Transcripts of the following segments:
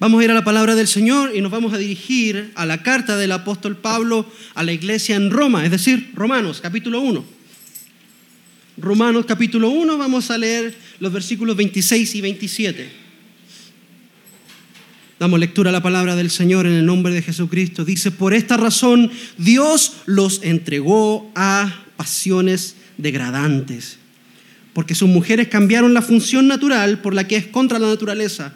Vamos a ir a la palabra del Señor y nos vamos a dirigir a la carta del apóstol Pablo a la iglesia en Roma, es decir, Romanos capítulo 1. Romanos capítulo 1, vamos a leer los versículos 26 y 27. Damos lectura a la palabra del Señor en el nombre de Jesucristo. Dice, por esta razón Dios los entregó a pasiones degradantes, porque sus mujeres cambiaron la función natural por la que es contra la naturaleza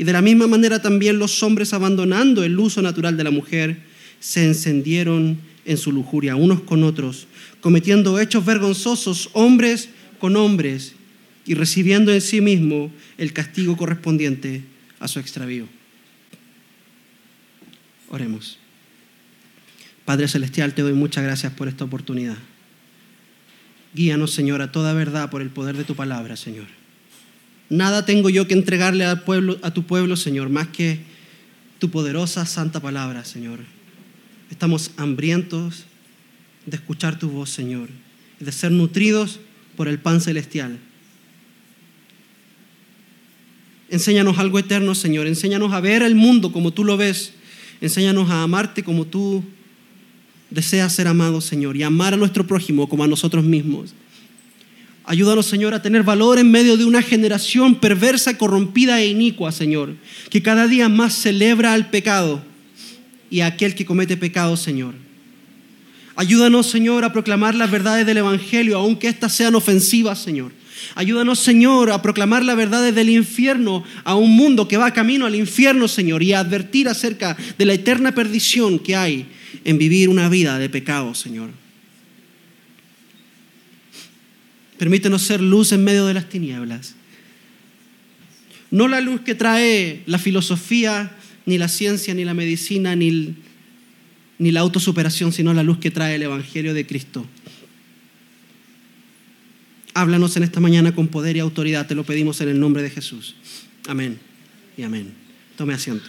y de la misma manera también los hombres, abandonando el uso natural de la mujer, se encendieron en su lujuria unos con otros, cometiendo hechos vergonzosos hombres con hombres y recibiendo en sí mismo el castigo correspondiente a su extravío. Oremos. Padre Celestial, te doy muchas gracias por esta oportunidad. Guíanos, Señor, a toda verdad por el poder de tu palabra, Señor. Nada tengo yo que entregarle al pueblo, a tu pueblo, Señor, más que tu poderosa santa palabra, Señor. Estamos hambrientos de escuchar tu voz, Señor, y de ser nutridos por el pan celestial. Enséñanos algo eterno, Señor. Enséñanos a ver el mundo como tú lo ves. Enséñanos a amarte como tú deseas ser amado, Señor, y amar a nuestro prójimo como a nosotros mismos. Ayúdanos, Señor, a tener valor en medio de una generación perversa, corrompida e inicua, Señor, que cada día más celebra al pecado y a aquel que comete pecado, Señor. Ayúdanos, Señor, a proclamar las verdades del Evangelio, aunque éstas sean ofensivas, Señor. Ayúdanos, Señor, a proclamar las verdades del infierno a un mundo que va camino al infierno, Señor, y a advertir acerca de la eterna perdición que hay en vivir una vida de pecado, Señor. Permítenos ser luz en medio de las tinieblas. No la luz que trae la filosofía, ni la ciencia, ni la medicina, ni, ni la autosuperación, sino la luz que trae el Evangelio de Cristo. Háblanos en esta mañana con poder y autoridad, te lo pedimos en el nombre de Jesús. Amén y amén. Tome asiento.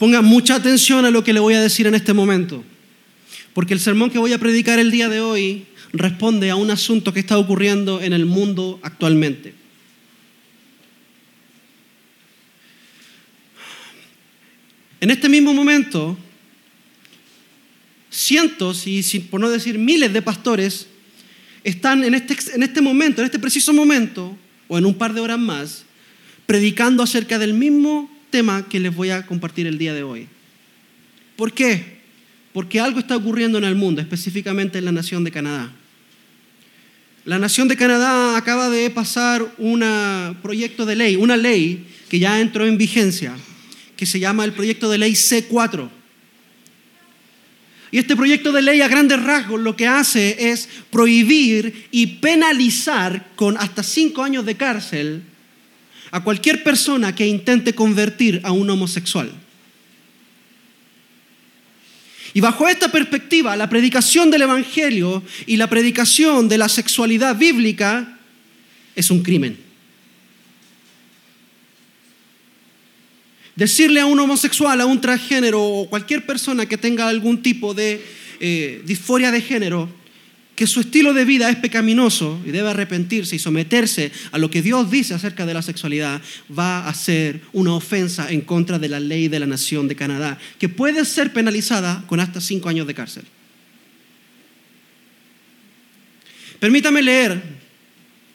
Ponga mucha atención a lo que le voy a decir en este momento. Porque el sermón que voy a predicar el día de hoy responde a un asunto que está ocurriendo en el mundo actualmente. En este mismo momento, cientos, y por no decir miles de pastores, están en este, en este momento, en este preciso momento, o en un par de horas más, predicando acerca del mismo tema que les voy a compartir el día de hoy. ¿Por qué? Porque algo está ocurriendo en el mundo, específicamente en la nación de Canadá. La nación de Canadá acaba de pasar un proyecto de ley, una ley que ya entró en vigencia, que se llama el proyecto de ley C4. Y este proyecto de ley a grandes rasgos lo que hace es prohibir y penalizar con hasta cinco años de cárcel a cualquier persona que intente convertir a un homosexual. Y bajo esta perspectiva, la predicación del Evangelio y la predicación de la sexualidad bíblica es un crimen. Decirle a un homosexual, a un transgénero o cualquier persona que tenga algún tipo de eh, disforia de género, que su estilo de vida es pecaminoso y debe arrepentirse y someterse a lo que Dios dice acerca de la sexualidad, va a ser una ofensa en contra de la ley de la nación de Canadá, que puede ser penalizada con hasta cinco años de cárcel. Permítame leer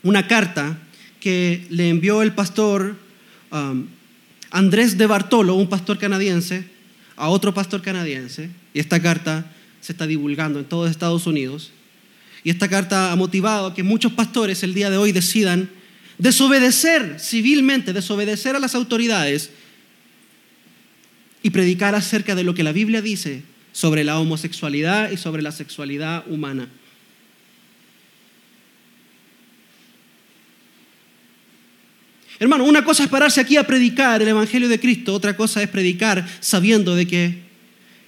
una carta que le envió el pastor um, Andrés de Bartolo, un pastor canadiense, a otro pastor canadiense, y esta carta se está divulgando en todos Estados Unidos. Y esta carta ha motivado a que muchos pastores el día de hoy decidan desobedecer civilmente, desobedecer a las autoridades y predicar acerca de lo que la Biblia dice sobre la homosexualidad y sobre la sexualidad humana. Hermano, una cosa es pararse aquí a predicar el Evangelio de Cristo, otra cosa es predicar sabiendo de que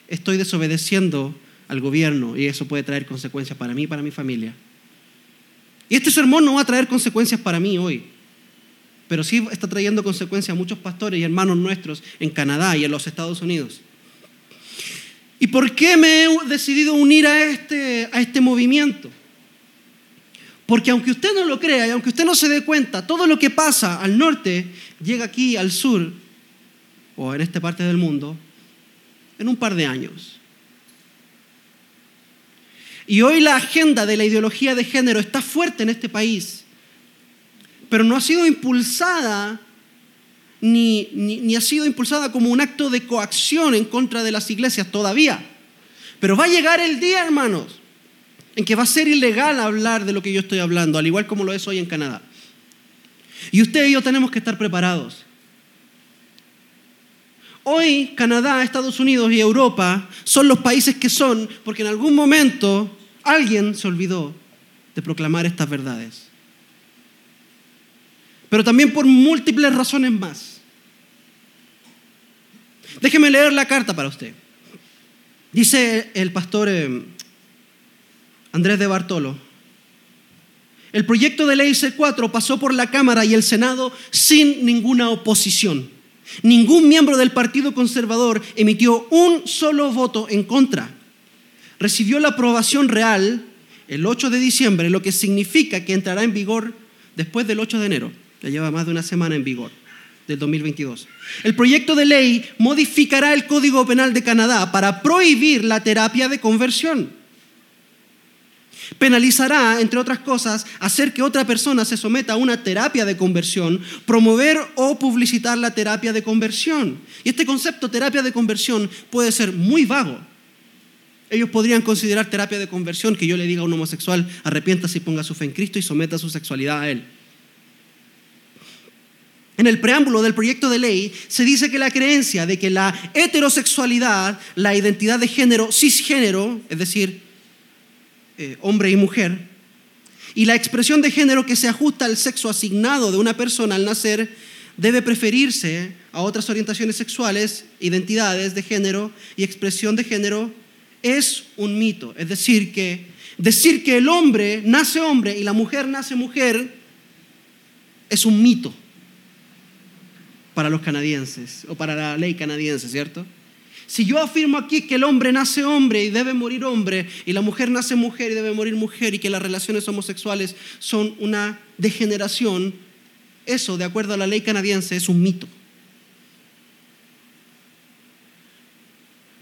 estoy desobedeciendo al gobierno y eso puede traer consecuencias para mí y para mi familia. Y este sermón no va a traer consecuencias para mí hoy, pero sí está trayendo consecuencias a muchos pastores y hermanos nuestros en Canadá y en los Estados Unidos. ¿Y por qué me he decidido unir a este, a este movimiento? Porque aunque usted no lo crea y aunque usted no se dé cuenta, todo lo que pasa al norte llega aquí al sur o en esta parte del mundo en un par de años. Y hoy la agenda de la ideología de género está fuerte en este país, pero no ha sido impulsada ni, ni, ha sido impulsada como un acto de coacción en contra de las iglesias todavía. Pero va a llegar el día, hermanos, en que va a ser ilegal hablar de lo que yo estoy hablando, al igual como lo es hoy en Canadá. Y usted y yo tenemos que estar preparados. Hoy Canadá, Estados Unidos y Europa son los países que son porque en algún momento alguien se olvidó de proclamar estas verdades. Pero también por múltiples razones más. Déjeme leer la carta para usted. Dice el pastor eh, Andrés de Bartolo, el proyecto de ley C4 pasó por la Cámara y el Senado sin ninguna oposición. Ningún miembro del Partido Conservador emitió un solo voto en contra. Recibió la aprobación real el 8 de diciembre, lo que significa que entrará en vigor después del 8 de enero. Ya lleva más de una semana en vigor del 2022. El proyecto de ley modificará el Código Penal de Canadá para prohibir la terapia de conversión. Penalizará, entre otras cosas, hacer que otra persona se someta a una terapia de conversión, promover o publicitar la terapia de conversión. Y este concepto, terapia de conversión, puede ser muy vago. Ellos podrían considerar terapia de conversión que yo le diga a un homosexual, arrepiéntase y ponga su fe en Cristo y someta su sexualidad a Él. En el preámbulo del proyecto de ley se dice que la creencia de que la heterosexualidad, la identidad de género cisgénero, es decir, eh, hombre y mujer, y la expresión de género que se ajusta al sexo asignado de una persona al nacer debe preferirse a otras orientaciones sexuales, identidades de género y expresión de género, es un mito. Es decir, que decir que el hombre nace hombre y la mujer nace mujer es un mito para los canadienses o para la ley canadiense, ¿cierto? Si yo afirmo aquí que el hombre nace hombre y debe morir hombre, y la mujer nace mujer y debe morir mujer, y que las relaciones homosexuales son una degeneración, eso, de acuerdo a la ley canadiense, es un mito.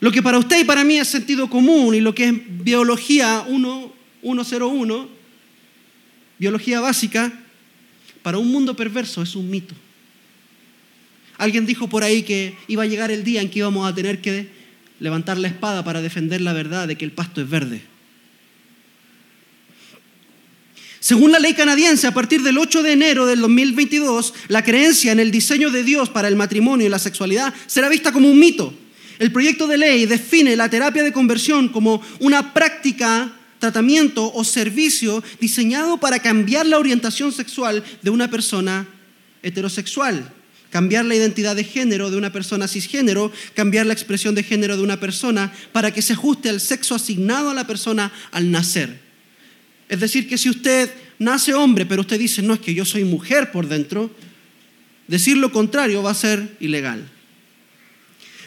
Lo que para usted y para mí es sentido común y lo que es biología 101, biología básica, para un mundo perverso es un mito. Alguien dijo por ahí que iba a llegar el día en que íbamos a tener que levantar la espada para defender la verdad de que el pasto es verde. Según la ley canadiense, a partir del 8 de enero del 2022, la creencia en el diseño de Dios para el matrimonio y la sexualidad será vista como un mito. El proyecto de ley define la terapia de conversión como una práctica, tratamiento o servicio diseñado para cambiar la orientación sexual de una persona heterosexual cambiar la identidad de género de una persona cisgénero, cambiar la expresión de género de una persona para que se ajuste al sexo asignado a la persona al nacer. Es decir, que si usted nace hombre, pero usted dice, no es que yo soy mujer por dentro, decir lo contrario va a ser ilegal.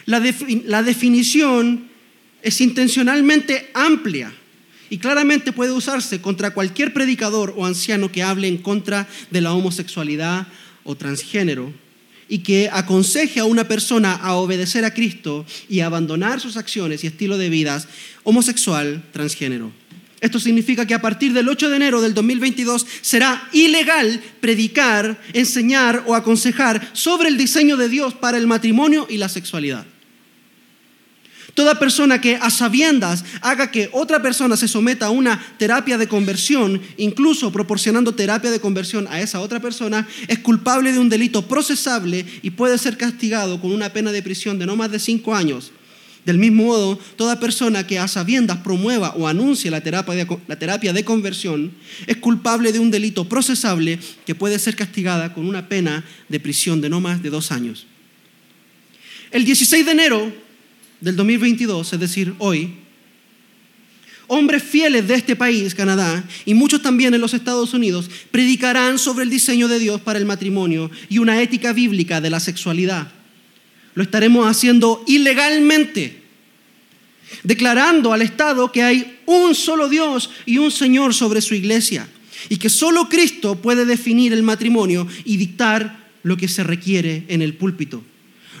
La, definición es intencionalmente amplia y claramente puede usarse contra cualquier predicador o anciano que hable en contra de la homosexualidad o transgénero y que aconseje a una persona a obedecer a Cristo y abandonar sus acciones y estilo de vida homosexual transgénero. Esto significa que a partir del 8 de enero del 2022 será ilegal predicar, enseñar o aconsejar sobre el diseño de Dios para el matrimonio y la sexualidad. Toda persona que a sabiendas haga que otra persona se someta a una terapia de conversión, incluso proporcionando terapia de conversión a esa otra persona, es culpable de un delito procesable y puede ser castigado con una pena de prisión de no más de cinco años. Del mismo modo, toda persona que a sabiendas promueva o anuncie la terapia, de, la terapia de conversión es culpable de un delito procesable que puede ser castigada con una pena de prisión de no más de dos años. El 16 de enero del 2022, es decir, hoy, hombres fieles de este país, Canadá, y muchos también en los Estados Unidos, predicarán sobre el diseño de Dios para el matrimonio y una ética bíblica de la sexualidad. Lo estaremos haciendo ilegalmente, declarando al Estado que hay un solo Dios y un Señor sobre su iglesia y que solo Cristo puede definir el matrimonio y dictar lo que se requiere en el púlpito.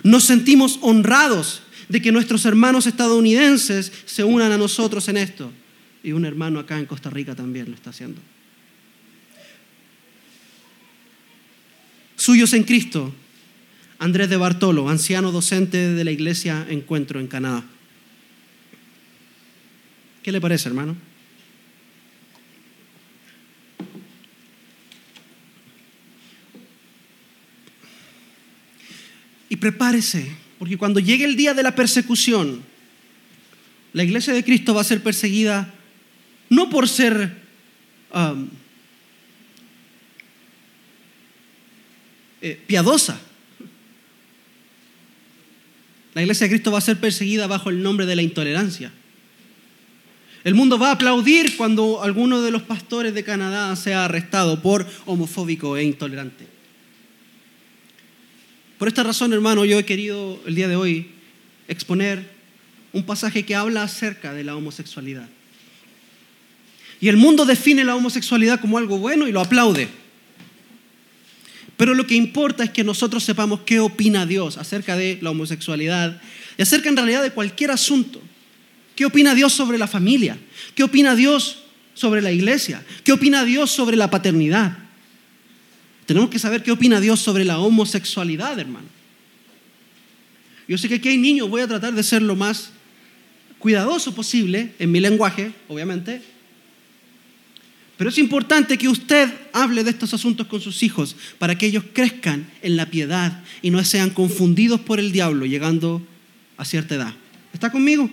Nos sentimos honrados de que nuestros hermanos estadounidenses se unan a nosotros en esto. Y un hermano acá en Costa Rica también lo está haciendo. Suyos en Cristo, Andrés de Bartolo, anciano docente de la iglesia Encuentro en Canadá. ¿Qué le parece, hermano? Y prepárese, porque cuando llegue el día de la persecución, la iglesia de Cristo va a ser perseguida no por ser um, eh, piadosa. La iglesia de Cristo va a ser perseguida bajo el nombre de la intolerancia. El mundo va a aplaudir cuando alguno de los pastores de Canadá sea arrestado por homofóbico e intolerante. Por esta razón, hermano, yo he querido el día de hoy exponer un pasaje que habla acerca de la homosexualidad. Y el mundo define la homosexualidad como algo bueno y lo aplaude. Pero lo que importa es que nosotros sepamos qué opina Dios acerca de la homosexualidad y acerca en realidad de cualquier asunto. ¿Qué opina Dios sobre la familia? ¿Qué opina Dios sobre la iglesia? ¿Qué opina Dios sobre la paternidad? Tenemos que saber qué opina Dios sobre la homosexualidad, hermano. Yo sé que aquí hay niños, voy a tratar de ser lo más cuidadoso posible en mi lenguaje, obviamente. Pero es importante que usted hable de estos asuntos con sus hijos para que ellos crezcan en la piedad y no sean confundidos por el diablo llegando a cierta edad. ¿Está conmigo?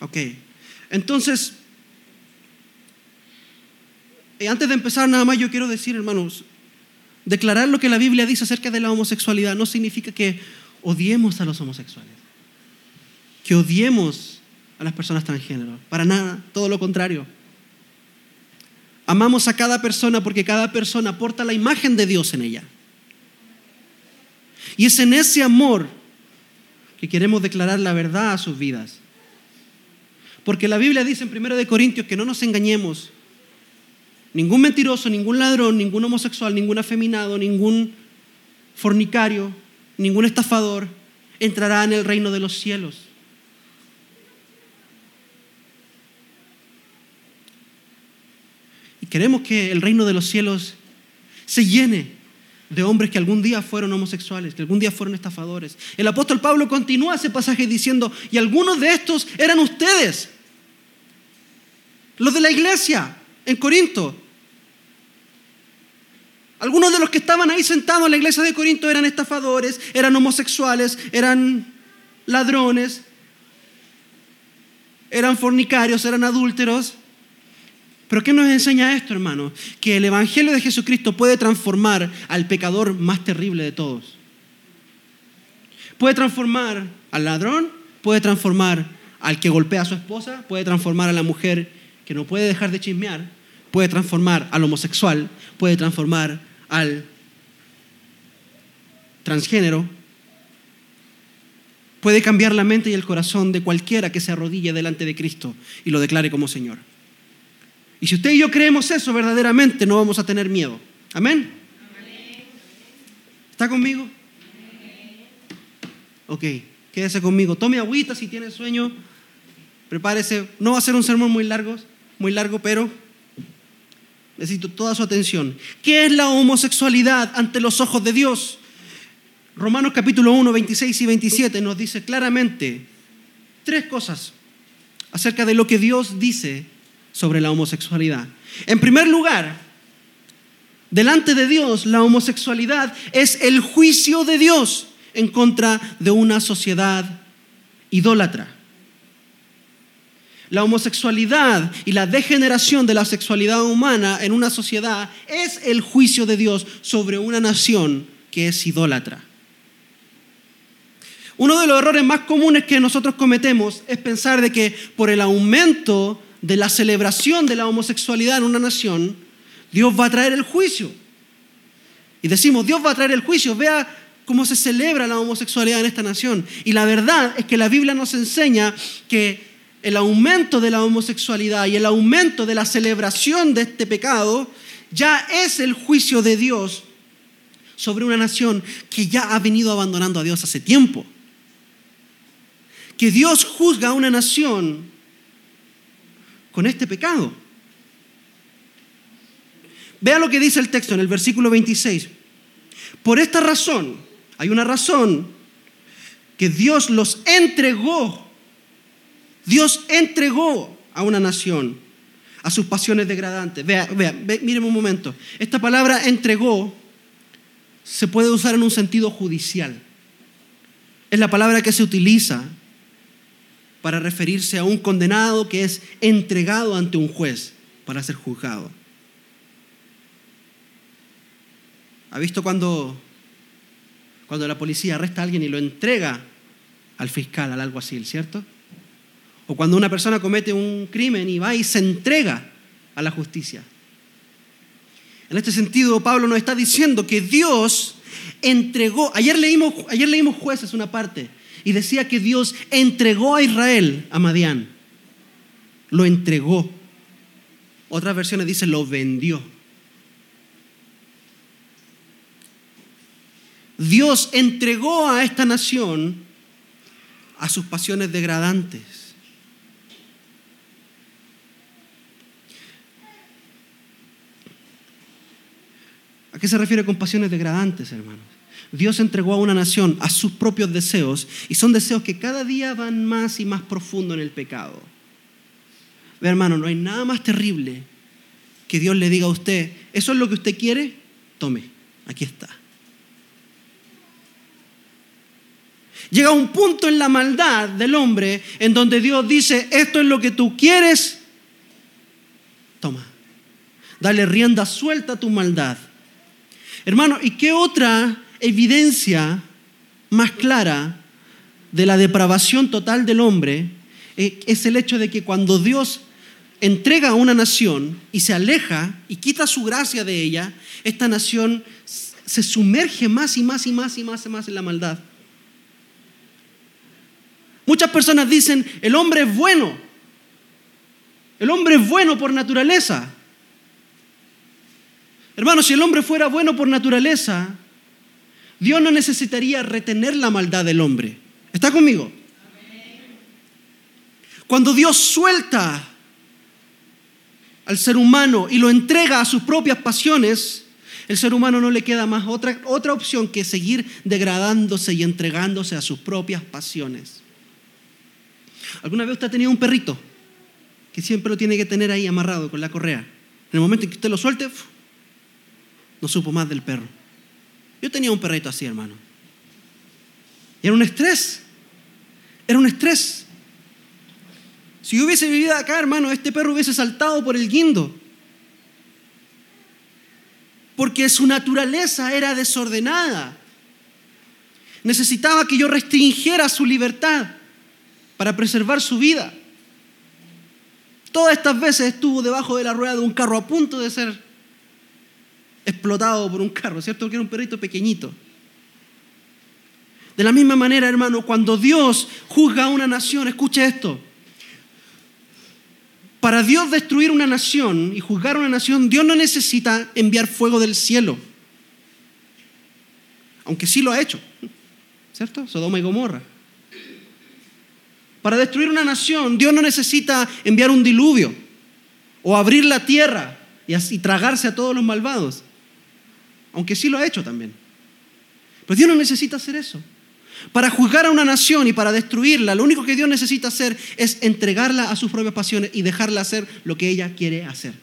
Ok. Entonces, antes de empezar nada más, yo quiero decir, hermanos, declarar lo que la Biblia dice acerca de la homosexualidad no significa que odiemos a los homosexuales, que odiemos a las personas transgénero, para nada, todo lo contrario. Amamos a cada persona porque cada persona porta la imagen de Dios en ella. Y es en ese amor que queremos declarar la verdad a sus vidas. Porque la Biblia dice en 1 Corintios que no nos engañemos, Ningún mentiroso, ningún ladrón, ningún homosexual, ningún afeminado, ningún fornicario, ningún estafador entrará en el reino de los cielos. Y queremos que el reino de los cielos se llene de hombres que algún día fueron homosexuales, que algún día fueron estafadores. El apóstol Pablo continúa ese pasaje diciendo, y algunos de estos eran ustedes, los de la iglesia en Corinto, algunos de los que estaban ahí sentados en la iglesia de Corinto eran estafadores, eran homosexuales, eran ladrones, eran fornicarios, eran adúlteros. Pero ¿qué nos enseña esto, hermano? Que el Evangelio de Jesucristo puede transformar al pecador más terrible de todos. Puede transformar al ladrón, puede transformar al que golpea a su esposa, puede transformar a la mujer que no puede dejar de chismear, puede transformar al homosexual, puede transformar al transgénero puede cambiar la mente y el corazón de cualquiera que se arrodille delante de Cristo y lo declare como Señor. Y si usted y yo creemos eso verdaderamente, no vamos a tener miedo. Amén. ¿Está conmigo? Ok, quédese conmigo. Tome agüita si tiene sueño. Prepárese. No va a ser un sermón muy largo, muy largo, pero Necesito toda su atención. ¿Qué es la homosexualidad ante los ojos de Dios? Romanos capítulo 1, 26 y 27 nos dice claramente tres cosas acerca de lo que Dios dice sobre la homosexualidad. En primer lugar, delante de Dios, la homosexualidad es el juicio de Dios en contra de una sociedad idólatra la homosexualidad y la degeneración de la sexualidad humana en una sociedad es el juicio de Dios sobre una nación que es idólatra. Uno de los errores más comunes que nosotros cometemos es pensar de que por el aumento de la celebración de la homosexualidad en una nación, Dios va a traer el juicio. Y decimos, Dios va a traer el juicio, vea cómo se celebra la homosexualidad en esta nación. Y la verdad es que la Biblia nos enseña que el aumento de la homosexualidad y el aumento de la celebración de este pecado ya es el juicio de Dios sobre una nación que ya ha venido abandonando a Dios hace tiempo. Que Dios juzga a una nación con este pecado. Vea lo que dice el texto en el versículo 26. Por esta razón, hay una razón que Dios los entregó. Dios entregó a una nación a sus pasiones degradantes. Vea, vea, miren un momento. Esta palabra entregó se puede usar en un sentido judicial. Es la palabra que se utiliza para referirse a un condenado que es entregado ante un juez para ser juzgado. ¿Ha visto cuando, cuando la policía arresta a alguien y lo entrega al fiscal, al alguacil, cierto? O cuando una persona comete un crimen y va y se entrega a la justicia. En este sentido, Pablo nos está diciendo que Dios entregó, ayer leímos, ayer leímos jueces una parte, y decía que Dios entregó a Israel a Madián. Lo entregó. Otras versiones dicen lo vendió. Dios entregó a esta nación a sus pasiones degradantes. ¿A qué se refiere con pasiones degradantes, hermanos? Dios entregó a una nación a sus propios deseos y son deseos que cada día van más y más profundo en el pecado. Ve, hermano, no hay nada más terrible que Dios le diga a usted, ¿eso es lo que usted quiere? Tome, aquí está. Llega un punto en la maldad del hombre en donde Dios dice, esto es lo que tú quieres, toma. Dale rienda suelta a tu maldad. Hermano, ¿y qué otra evidencia más clara de la depravación total del hombre eh, es el hecho de que cuando Dios entrega a una nación y se aleja y quita su gracia de ella, esta nación se sumerge más y más y más y más y más en la maldad. Muchas personas dicen, el hombre es bueno, el hombre es bueno por naturaleza. Hermano, si el hombre fuera bueno por naturaleza, Dios no necesitaría retener la maldad del hombre. ¿Está conmigo? Cuando Dios suelta al ser humano y lo entrega a sus propias pasiones, el ser humano no le queda más otra, otra opción que seguir degradándose y entregándose a sus propias pasiones. ¿Alguna vez usted ha tenido un perrito que siempre lo tiene que tener ahí amarrado con la correa? En el momento en que usted lo suelte, no supo más del perro. Yo tenía un perrito así, hermano. Y era un estrés. Era un estrés. Si yo hubiese vivido acá, hermano, este perro hubiese saltado por el guindo. Porque su naturaleza era desordenada. Necesitaba que yo restringiera su libertad para preservar su vida. Todas estas veces estuvo debajo de la rueda de un carro a punto de ser explotado por un carro, ¿cierto? Que era un perrito pequeñito. De la misma manera, hermano, cuando Dios juzga a una nación, escuche esto. Para Dios destruir una nación y juzgar a una nación, Dios no necesita enviar fuego del cielo. Aunque sí lo ha hecho, ¿cierto? Sodoma y Gomorra. Para destruir una nación, Dios no necesita enviar un diluvio o abrir la tierra y así tragarse a todos los malvados aunque sí lo ha hecho también. Pero Dios no necesita hacer eso. Para juzgar a una nación y para destruirla, lo único que Dios necesita hacer es entregarla a sus propias pasiones y dejarla hacer lo que ella quiere hacer.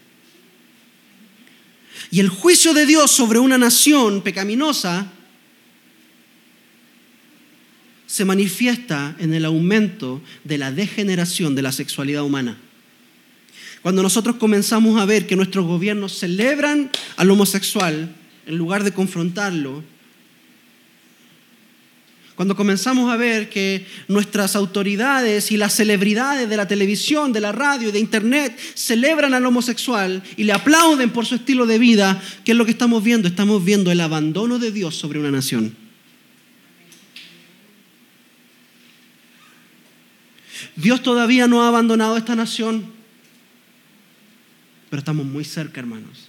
Y el juicio de Dios sobre una nación pecaminosa se manifiesta en el aumento de la degeneración de la sexualidad humana. Cuando nosotros comenzamos a ver que nuestros gobiernos celebran al homosexual, en lugar de confrontarlo, cuando comenzamos a ver que nuestras autoridades y las celebridades de la televisión, de la radio y de internet celebran al homosexual y le aplauden por su estilo de vida, ¿qué es lo que estamos viendo? Estamos viendo el abandono de Dios sobre una nación. Dios todavía no ha abandonado esta nación, pero estamos muy cerca, hermanos.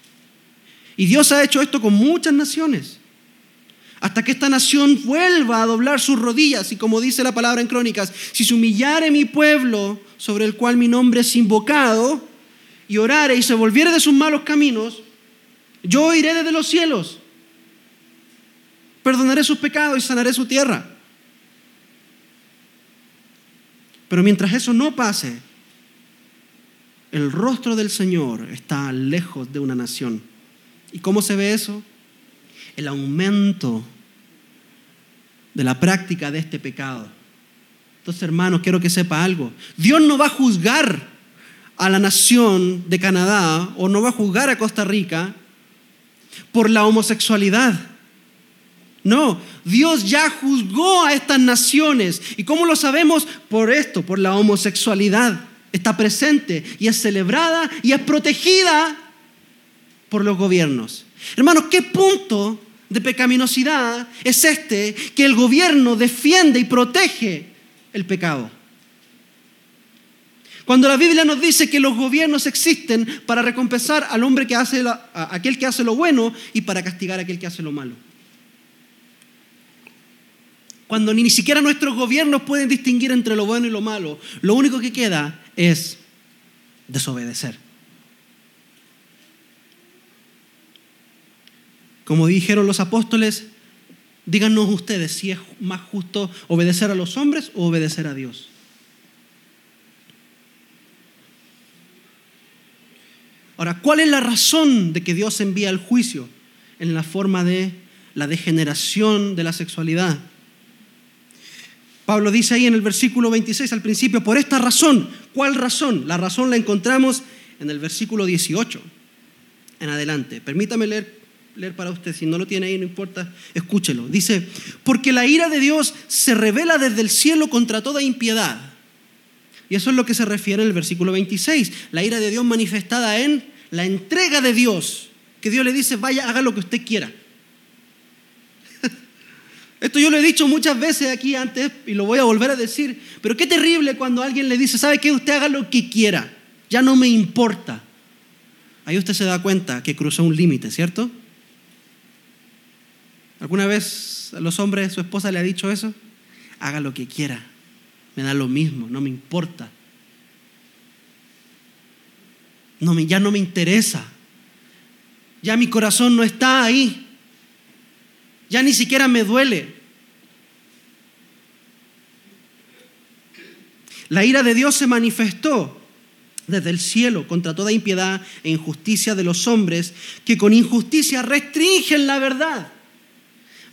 Y Dios ha hecho esto con muchas naciones, hasta que esta nación vuelva a doblar sus rodillas. Y como dice la palabra en Crónicas, si se humillare mi pueblo sobre el cual mi nombre es invocado, y orare y se volviere de sus malos caminos, yo iré desde los cielos, perdonaré sus pecados y sanaré su tierra. Pero mientras eso no pase, el rostro del Señor está lejos de una nación. ¿Y cómo se ve eso? El aumento de la práctica de este pecado. Entonces, hermanos, quiero que sepa algo. Dios no va a juzgar a la nación de Canadá o no va a juzgar a Costa Rica por la homosexualidad. No, Dios ya juzgó a estas naciones. ¿Y cómo lo sabemos? Por esto, por la homosexualidad. Está presente y es celebrada y es protegida por los gobiernos. Hermanos, ¿qué punto de pecaminosidad es este que el gobierno defiende y protege el pecado? Cuando la Biblia nos dice que los gobiernos existen para recompensar al hombre que hace a aquel que hace lo bueno y para castigar a aquel que hace lo malo cuando ni siquiera nuestros gobiernos pueden distinguir entre lo bueno y lo malo, lo único que queda es desobedecer. Como dijeron los apóstoles, díganos ustedes si es más justo obedecer a los hombres o obedecer a Dios. Ahora, ¿cuál es la razón de que Dios envía el juicio en la forma de la degeneración de la sexualidad? Pablo dice ahí en el versículo 26 al principio, por esta razón, ¿cuál razón? La razón la encontramos en el versículo 18 en adelante. Permítame leer, leer para usted, si no lo tiene ahí, no importa, escúchelo. Dice, porque la ira de Dios se revela desde el cielo contra toda impiedad. Y eso es lo que se refiere en el versículo 26, la ira de Dios manifestada en la entrega de Dios, que Dios le dice, vaya, haga lo que usted quiera. Esto yo lo he dicho muchas veces aquí antes y lo voy a volver a decir, pero qué terrible cuando alguien le dice, ¿sabe qué? Usted haga lo que quiera, ya no me importa. Ahí usted se da cuenta que cruzó un límite, ¿cierto? ¿Alguna vez a los hombres su esposa le ha dicho eso? Haga lo que quiera, me da lo mismo, no me importa. No me, ya no me interesa. Ya mi corazón no está ahí ya ni siquiera me duele. La ira de Dios se manifestó desde el cielo contra toda impiedad e injusticia de los hombres que con injusticia restringen la verdad.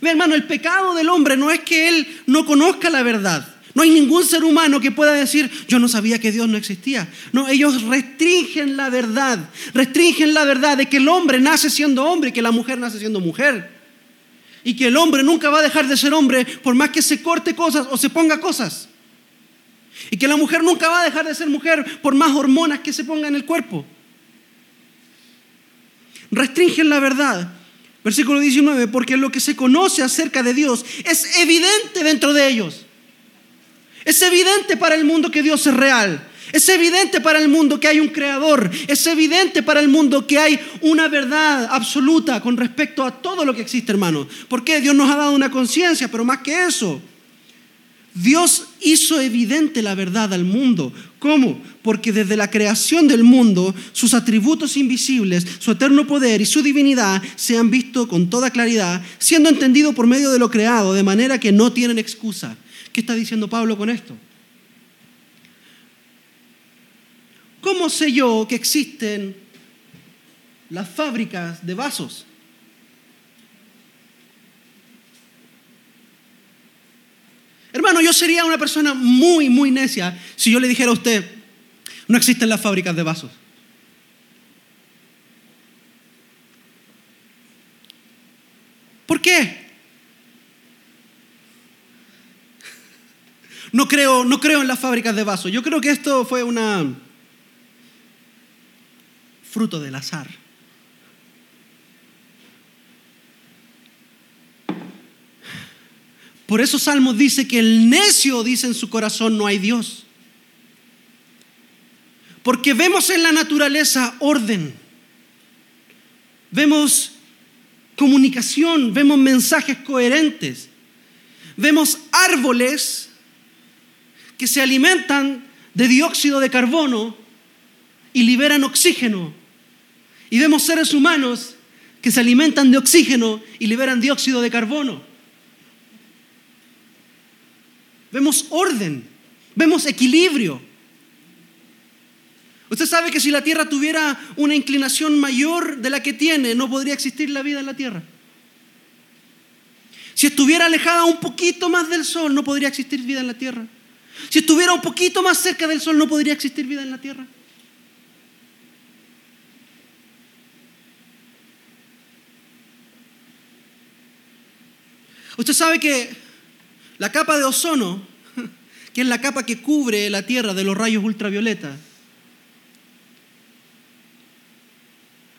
Ve hermano, el pecado del hombre no es que él no conozca la verdad. No hay ningún ser humano que pueda decir, yo no sabía que Dios no existía. No, ellos restringen la verdad. Restringen la verdad de que el hombre nace siendo hombre y que la mujer nace siendo mujer y que el hombre nunca va a dejar de ser hombre por más que se corte cosas o se ponga cosas. Y que la mujer nunca va a dejar de ser mujer por más hormonas que se ponga en el cuerpo. Restringen la verdad. Versículo 19, porque lo que se conoce acerca de Dios es evidente dentro de ellos. Es evidente para el mundo que Dios es real. Es evidente para el mundo que hay un creador. Es evidente para el mundo que hay una verdad absoluta con respecto a todo lo que existe, hermano. Porque Dios nos ha dado una conciencia, pero más que eso. Dios hizo evidente la verdad al mundo. ¿Cómo? Porque desde la creación del mundo, sus atributos invisibles, su eterno poder y su divinidad se han visto con toda claridad, siendo entendido por medio de lo creado, de manera que no tienen excusa. ¿Qué está diciendo Pablo con esto? ¿Cómo sé yo que existen las fábricas de vasos? Hermano, yo sería una persona muy, muy necia si yo le dijera a usted, no existen las fábricas de vasos. ¿Por qué? No creo, no creo en las fábricas de vasos. Yo creo que esto fue una, fruto del azar. Por eso Salmos dice que el necio dice en su corazón no hay Dios. Porque vemos en la naturaleza orden, vemos comunicación, vemos mensajes coherentes, vemos árboles que se alimentan de dióxido de carbono y liberan oxígeno. Y vemos seres humanos que se alimentan de oxígeno y liberan dióxido de carbono. Vemos orden, vemos equilibrio. Usted sabe que si la Tierra tuviera una inclinación mayor de la que tiene, no podría existir la vida en la Tierra. Si estuviera alejada un poquito más del Sol, no podría existir vida en la Tierra. Si estuviera un poquito más cerca del Sol, no podría existir vida en la Tierra. Usted sabe que la capa de ozono, que es la capa que cubre la Tierra de los rayos ultravioleta,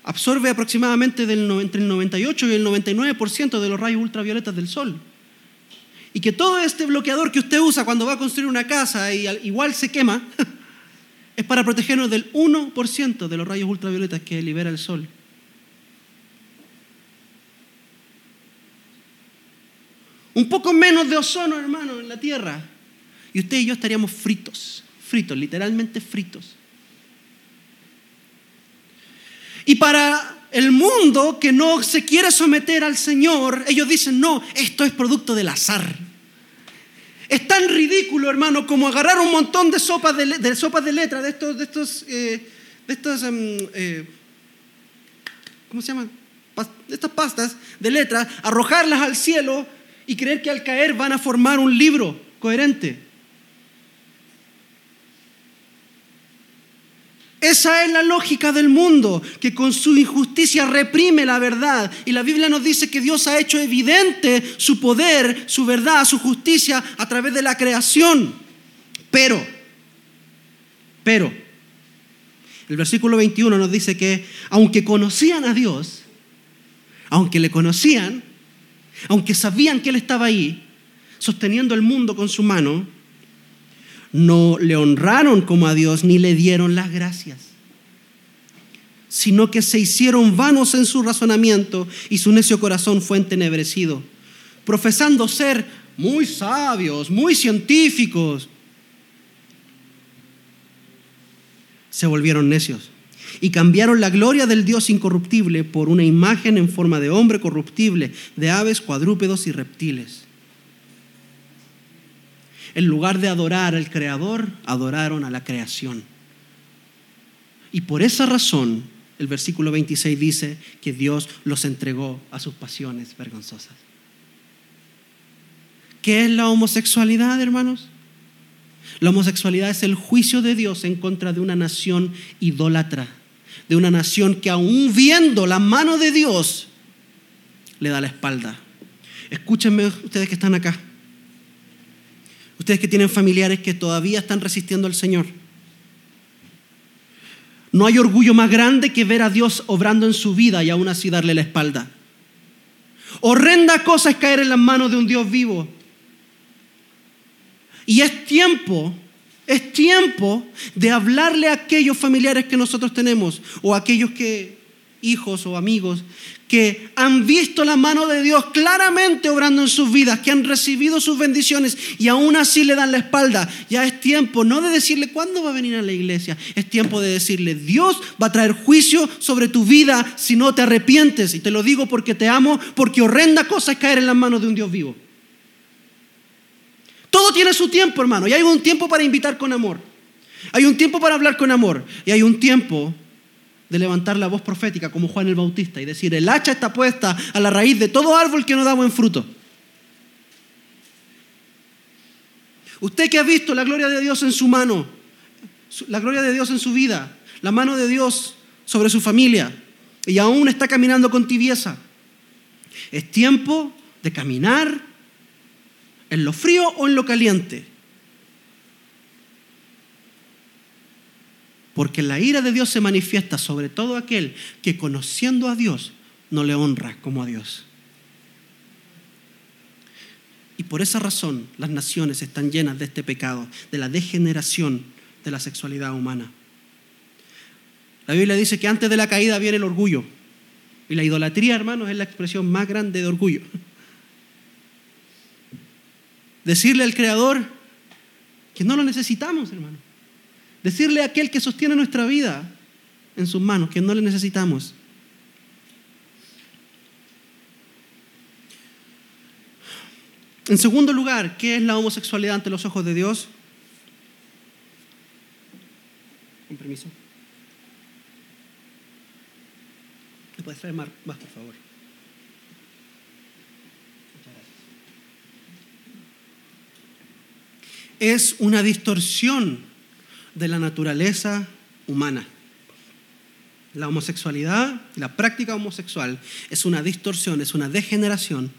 absorbe aproximadamente del, entre el 98 y el 99% de los rayos ultravioletas del Sol. Y que todo este bloqueador que usted usa cuando va a construir una casa y igual se quema, es para protegernos del 1% de los rayos ultravioletas que libera el Sol. Un poco menos de ozono, hermano, en la Tierra. Y usted y yo estaríamos fritos, fritos, literalmente fritos. Y para el mundo que no se quiere someter al Señor, ellos dicen, no, esto es producto del azar. Es tan ridículo, hermano, como agarrar un montón de sopas de, sopas de letra, de estos, de estos, eh, de estos em, eh, ¿cómo se llaman? De estas pastas de letra, arrojarlas al cielo y creer que al caer van a formar un libro coherente. Esa es la lógica del mundo, que con su injusticia reprime la verdad. Y la Biblia nos dice que Dios ha hecho evidente su poder, su verdad, su justicia a través de la creación. Pero, pero, el versículo 21 nos dice que aunque conocían a Dios, aunque le conocían, aunque sabían que Él estaba ahí, sosteniendo el mundo con su mano, no le honraron como a Dios ni le dieron las gracias, sino que se hicieron vanos en su razonamiento y su necio corazón fue entenebrecido, profesando ser muy sabios, muy científicos, se volvieron necios y cambiaron la gloria del Dios incorruptible por una imagen en forma de hombre corruptible, de aves, cuadrúpedos y reptiles. En lugar de adorar al Creador, adoraron a la creación. Y por esa razón, el versículo 26 dice que Dios los entregó a sus pasiones vergonzosas. ¿Qué es la homosexualidad, hermanos? La homosexualidad es el juicio de Dios en contra de una nación idólatra de una nación que aún viendo la mano de Dios, le da la espalda. Escúchenme ustedes que están acá. Ustedes que tienen familiares que todavía están resistiendo al Señor. No hay orgullo más grande que ver a Dios obrando en su vida y aún así darle la espalda. Horrenda cosa es caer en las manos de un Dios vivo. Y es tiempo es tiempo de hablarle a aquellos familiares que nosotros tenemos o a aquellos que hijos o amigos que han visto la mano de Dios claramente obrando en sus vidas, que han recibido sus bendiciones y aún así le dan la espalda. Ya es tiempo no de decirle cuándo va a venir a la iglesia, es tiempo de decirle Dios va a traer juicio sobre tu vida si no te arrepientes. Y te lo digo porque te amo, porque horrenda cosa es caer en las manos de un Dios vivo. Todo tiene su tiempo, hermano. Y hay un tiempo para invitar con amor. Hay un tiempo para hablar con amor. Y hay un tiempo de levantar la voz profética como Juan el Bautista y decir, el hacha está puesta a la raíz de todo árbol que no da buen fruto. Usted que ha visto la gloria de Dios en su mano, la gloria de Dios en su vida, la mano de Dios sobre su familia, y aún está caminando con tibieza, es tiempo de caminar ¿En lo frío o en lo caliente? Porque la ira de Dios se manifiesta sobre todo aquel que conociendo a Dios no le honra como a Dios. Y por esa razón las naciones están llenas de este pecado, de la degeneración de la sexualidad humana. La Biblia dice que antes de la caída viene el orgullo. Y la idolatría, hermanos, es la expresión más grande de orgullo. Decirle al Creador que no lo necesitamos, hermano. Decirle a aquel que sostiene nuestra vida en sus manos que no le necesitamos. En segundo lugar, ¿qué es la homosexualidad ante los ojos de Dios? Con permiso. ¿Me puedes traer más, por favor? Muchas gracias. Es una distorsión de la naturaleza humana. La homosexualidad, la práctica homosexual es una distorsión, es una degeneración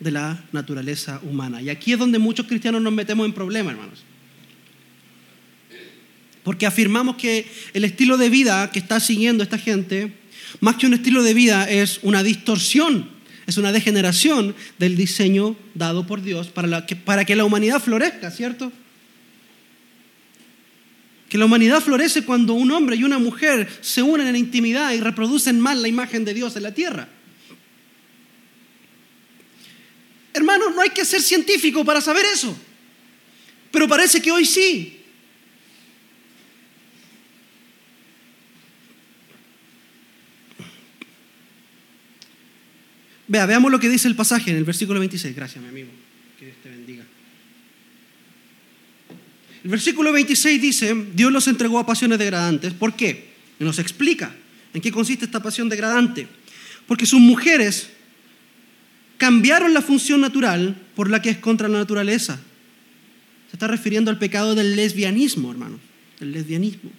de la naturaleza humana. Y aquí es donde muchos cristianos nos metemos en problemas, hermanos. Porque afirmamos que el estilo de vida que está siguiendo esta gente, más que un estilo de vida, es una distorsión, es una degeneración del diseño dado por Dios para, que, la humanidad florezca, ¿cierto? Que la humanidad florece cuando un hombre y una mujer se unen en intimidad y reproducen más la imagen de Dios en la tierra. Hermano, no hay que ser científico para saber eso. Pero parece que hoy sí. Vea, veamos lo que dice el pasaje en el versículo 26. Gracias, mi amigo. Que Dios te bendiga. El versículo 26 dice, Dios los entregó a pasiones degradantes. ¿Por qué? Nos explica en qué consiste esta pasión degradante. Porque sus mujeres cambiaron la función natural por la que es contra la naturaleza. Se está refiriendo al pecado del lesbianismo, hermano. El lesbianismo.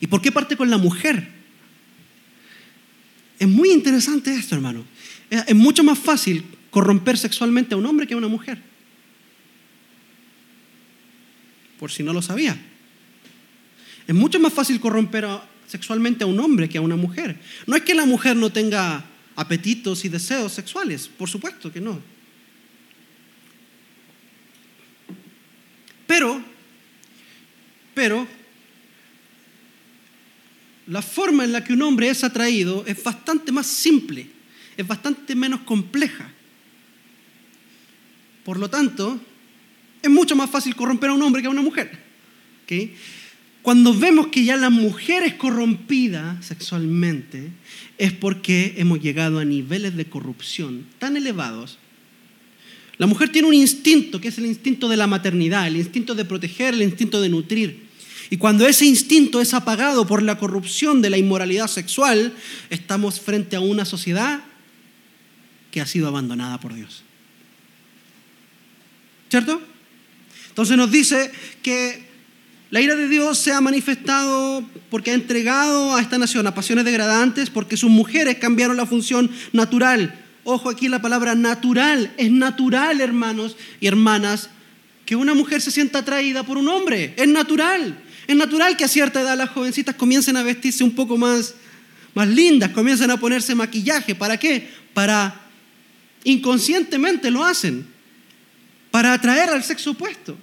¿Y por qué parte con la mujer? Es muy interesante esto, hermano. Es mucho más fácil corromper sexualmente a un hombre que a una mujer por si no lo sabía. Es mucho más fácil corromper sexualmente a un hombre que a una mujer. No es que la mujer no tenga apetitos y deseos sexuales, por supuesto que no. Pero, pero, la forma en la que un hombre es atraído es bastante más simple, es bastante menos compleja. Por lo tanto, es mucho más fácil corromper a un hombre que a una mujer. Cuando vemos que ya la mujer es corrompida sexualmente, es porque hemos llegado a niveles de corrupción tan elevados. La mujer tiene un instinto, que es el instinto de la maternidad, el instinto de proteger, el instinto de nutrir. Y cuando ese instinto es apagado por la corrupción de la inmoralidad sexual, estamos frente a una sociedad que ha sido abandonada por Dios. ¿Cierto? Entonces nos dice que la ira de Dios se ha manifestado porque ha entregado a esta nación a pasiones degradantes, porque sus mujeres cambiaron la función natural. Ojo aquí la palabra natural. Es natural, hermanos y hermanas, que una mujer se sienta atraída por un hombre. Es natural. Es natural que a cierta edad las jovencitas comiencen a vestirse un poco más, más lindas, comiencen a ponerse maquillaje. ¿Para qué? Para inconscientemente lo hacen para atraer al sexo opuesto.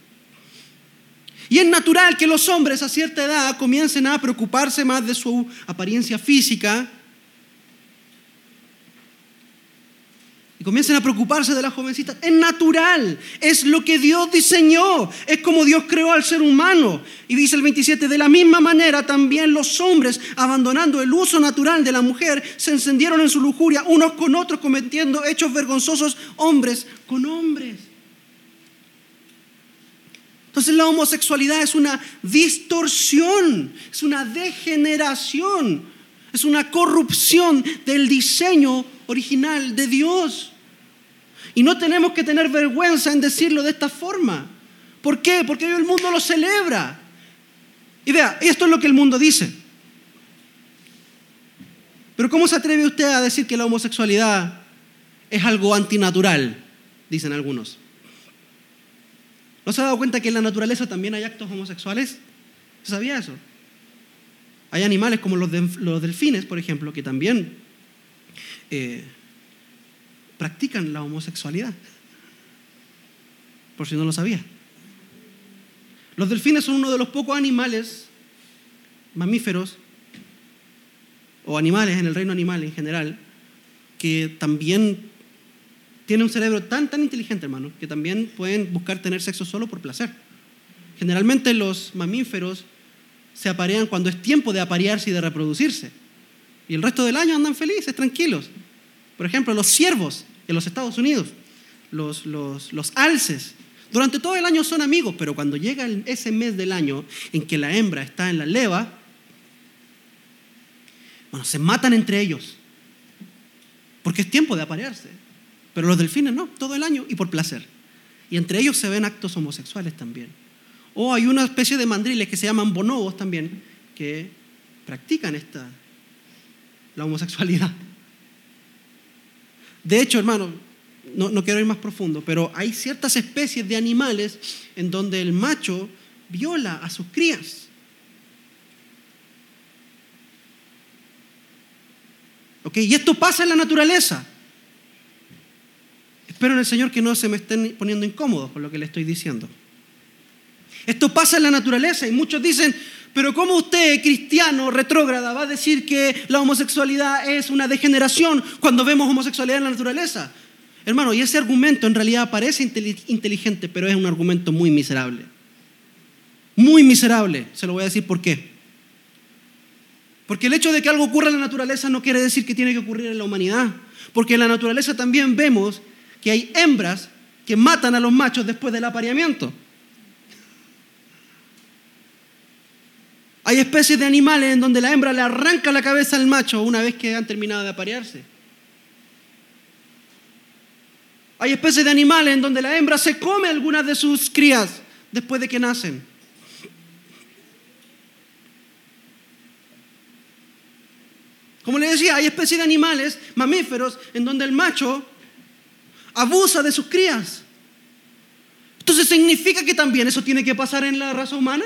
Y es natural que los hombres a cierta edad comiencen a preocuparse más de su apariencia física y comiencen a preocuparse de las jovencitas. Es natural, es lo que Dios diseñó, es como Dios creó al ser humano. Y dice el 27, de la misma manera también los hombres, abandonando el uso natural de la mujer, se encendieron en su lujuria unos con otros, cometiendo hechos vergonzosos hombres con hombres. Entonces la homosexualidad es una distorsión, es una degeneración, es una corrupción del diseño original de Dios. Y no tenemos que tener vergüenza en decirlo de esta forma. ¿Por qué? Porque hoy el mundo lo celebra. Y vea, esto es lo que el mundo dice. Pero ¿cómo se atreve usted a decir que la homosexualidad es algo antinatural? Dicen algunos. ¿No se ha dado cuenta que en la naturaleza también hay actos homosexuales? ¿Sabía eso? Hay animales como los, delfines, por ejemplo, que también eh, practican la homosexualidad. Por si no lo sabía. Los delfines son uno de los pocos animales mamíferos o animales en el reino animal en general, que también tienen un cerebro tan, tan inteligente, hermano, que también pueden buscar tener sexo solo por placer. Generalmente los mamíferos se aparean cuando es tiempo de aparearse y de reproducirse. Y el resto del año andan felices, tranquilos. Por ejemplo, los ciervos en los Estados Unidos, los, los, los alces, durante todo el año son amigos, pero cuando llega ese mes del año en que la hembra está en la leva, bueno, se matan entre ellos, porque es tiempo de aparearse. Pero los delfines no, todo el año y por placer. Y entre ellos se ven actos homosexuales también. O hay una especie de mandriles que se llaman bonobos también, que practican esta, la homosexualidad. De hecho, hermano, no, no, quiero ir más profundo, pero hay ciertas especies de animales en donde el macho viola a sus crías. ¿Ok? Y esto pasa en la naturaleza. Espero en el Señor que no se me estén poniendo incómodos con lo que le estoy diciendo. Esto pasa en la naturaleza y muchos dicen, pero ¿cómo usted, cristiano retrógrada, va a decir que la homosexualidad es una degeneración cuando vemos homosexualidad en la naturaleza? Hermano, y ese argumento en realidad parece inteligente, pero es un argumento muy miserable. Muy miserable. Se lo voy a decir por qué. Porque el hecho de que algo ocurra en la naturaleza no quiere decir que tiene que ocurrir en la humanidad. Porque en la naturaleza también vemos que hay hembras que matan a los machos después del apareamiento. Hay especies de animales en donde la hembra le arranca la cabeza al macho una vez que han terminado de aparearse. Hay especies de animales en donde la hembra se come algunas de sus crías después de que nacen. Como le decía, hay especies de animales, mamíferos, en donde el macho abusa de sus crías. Entonces, ¿significa que también eso tiene que pasar en la raza humana?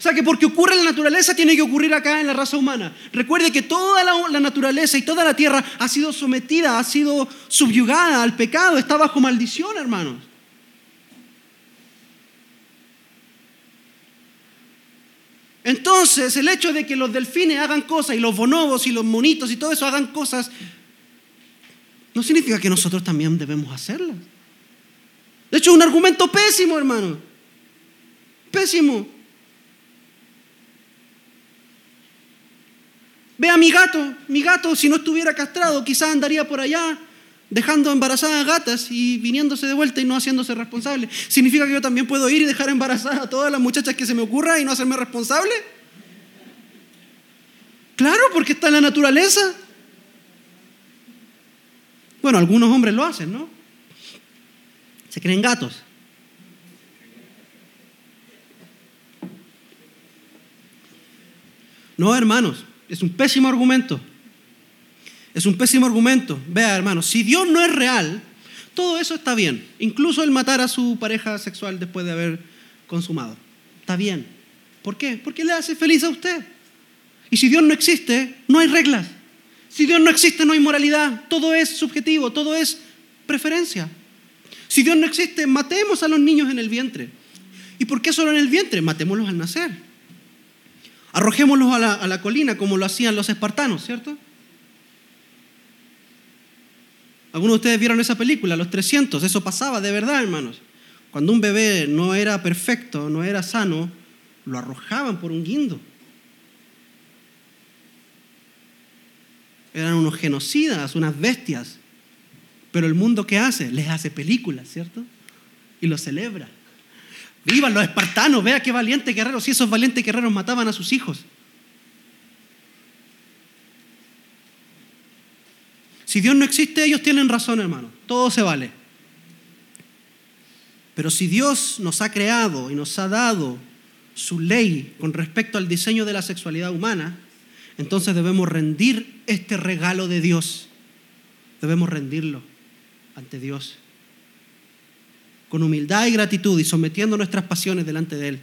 O sea, que porque ocurre en la naturaleza tiene que ocurrir acá en la raza humana. Recuerde que toda la, la, naturaleza y toda la tierra ha sido sometida, ha sido subyugada al pecado, está bajo maldición, hermanos. Entonces, el hecho de que los delfines hagan cosas y los bonobos y los monitos y todo eso hagan cosas no significa que nosotros también debemos hacerlas. De hecho, es un argumento pésimo, hermano. Pésimo. Ve a mi gato. Mi gato, si no estuviera castrado, quizás andaría por allá dejando embarazadas gatas y viniéndose de vuelta y no haciéndose responsable. ¿Significa que yo también puedo ir y dejar embarazadas a todas las muchachas que se me ocurra y no hacerme responsable? Claro, porque está en la naturaleza. Bueno, algunos hombres lo hacen, ¿no? Se creen gatos. No, hermanos, es un pésimo argumento. Es un pésimo argumento. Vea, hermanos, si Dios no es real, todo eso está bien. Incluso el matar a su pareja sexual después de haber consumado. Está bien. ¿Por qué? Porque le hace feliz a usted. Y si Dios no existe, no hay reglas. Si Dios no existe, no hay moralidad. Todo es subjetivo, todo es preferencia. Si Dios no existe, matemos a los niños en el vientre. ¿Y por qué solo en el vientre? Matémoslos al nacer. Arrojémoslos a la, colina como lo hacían los espartanos, ¿cierto? Algunos de ustedes vieron esa película, Los 300. Eso pasaba de verdad, hermanos. Cuando un bebé no era perfecto, no era sano, lo arrojaban por un guindo. Eran unos genocidas, unas bestias. Pero el mundo ¿qué hace? Les hace películas, ¿cierto? Y lo celebra. Vivan los espartanos, vea qué valientes guerreros. Si esos valientes guerreros mataban a sus hijos. Si Dios no existe, ellos tienen razón, hermano. Todo se vale. Pero si Dios nos ha creado y nos ha dado su ley con respecto al diseño de la sexualidad humana, entonces debemos rendir este regalo de Dios. Debemos rendirlo ante Dios. Con humildad y gratitud y sometiendo nuestras pasiones delante de Él.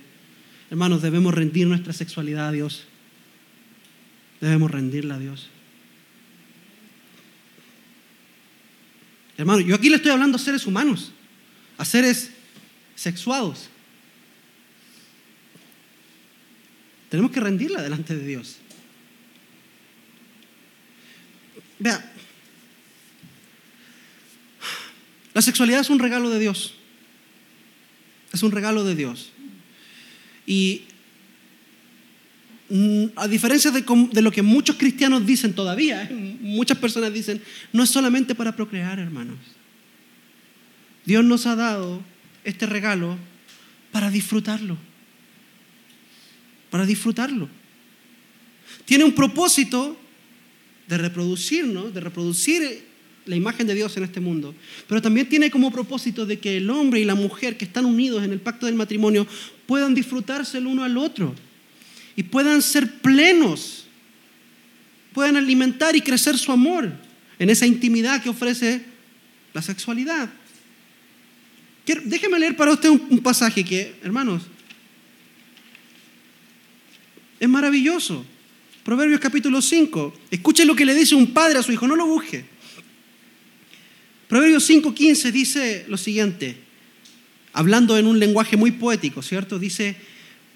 Hermanos, debemos rendir nuestra sexualidad a Dios. Debemos rendirla a Dios. Hermano, yo aquí le estoy hablando a seres humanos, a seres sexuados. Tenemos que rendirla delante de Dios. Vea, la sexualidad es un regalo de Dios. Es un regalo de Dios. Y mm, a diferencia de, lo que muchos cristianos dicen todavía, ¿eh? muchas personas dicen, no es solamente para procrear, hermanos. Dios nos ha dado este regalo para disfrutarlo. Para disfrutarlo. Tiene un propósito de reproducirnos, de reproducir la imagen de Dios en este mundo, pero también tiene como propósito de que el hombre y la mujer que están unidos en el pacto del matrimonio puedan disfrutarse el uno al otro y puedan ser plenos, puedan alimentar y crecer su amor en esa intimidad que ofrece la sexualidad. déjeme leer para usted un pasaje que, hermanos, es maravilloso. Proverbios capítulo 5. Escuche lo que le dice un padre a su hijo, no lo busque. Proverbios 5.15 dice lo siguiente, hablando en un lenguaje muy poético, ¿cierto? Dice,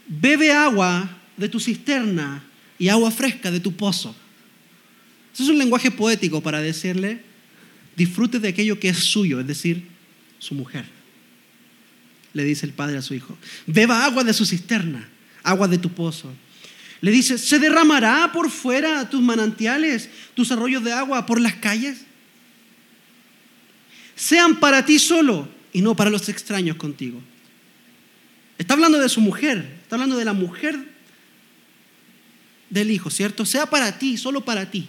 bebe agua de tu cisterna y agua fresca de tu pozo. Ese es un lenguaje poético para decirle, disfrute de aquello que es suyo, es decir, su mujer. Le dice el padre a su hijo, beba agua de su cisterna, agua de tu pozo. Le dice, ¿se derramará por fuera tus manantiales, tus arroyos de agua por las calles? Sean para ti solo y no para los extraños contigo. Está hablando de su mujer, está hablando de la mujer del hijo, ¿cierto? Sea para ti, solo para ti.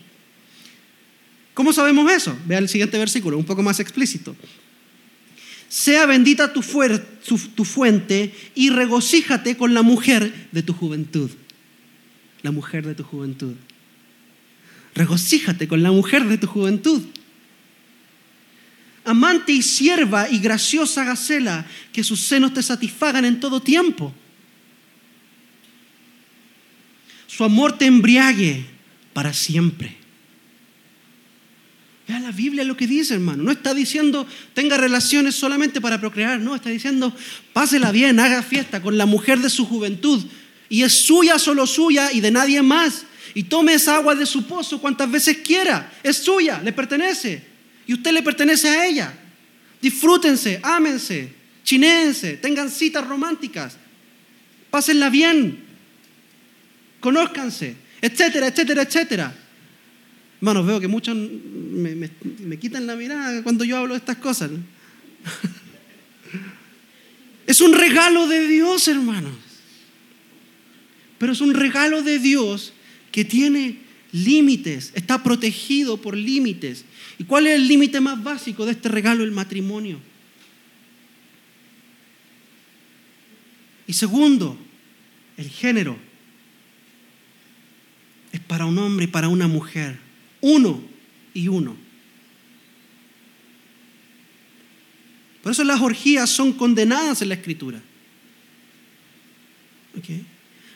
¿Cómo sabemos eso? Vea el siguiente versículo, un poco más explícito. Sea bendita tu, tu fuente y regocíjate con la mujer de tu juventud. La mujer de tu juventud. Regocíjate con la mujer de tu juventud amante y sierva y graciosa Gacela, que sus senos te satisfagan en todo tiempo. Su amor te embriague para siempre. Vea la Biblia lo que dice, hermano. No está diciendo tenga relaciones solamente para procrear, no, está diciendo pásela bien, haga fiesta con la mujer de su juventud y es suya, solo suya y de nadie más. Y tome esa agua de su pozo cuantas veces quiera, es suya, le pertenece. Y usted le pertenece a ella. Disfrútense, ámense, chineense, tengan citas románticas, pásenla bien, conózcanse, etcétera, etcétera, etcétera. Hermanos, veo que muchos me, quitan la mirada cuando yo hablo de estas cosas. Es un regalo de Dios, hermanos. Pero es un regalo de Dios que tiene límites, está protegido por límites. ¿Y cuál es el límite más básico de este regalo, el matrimonio? Y segundo, el género es para un hombre y para una mujer. Uno y uno. Por eso las orgías son condenadas en la escritura.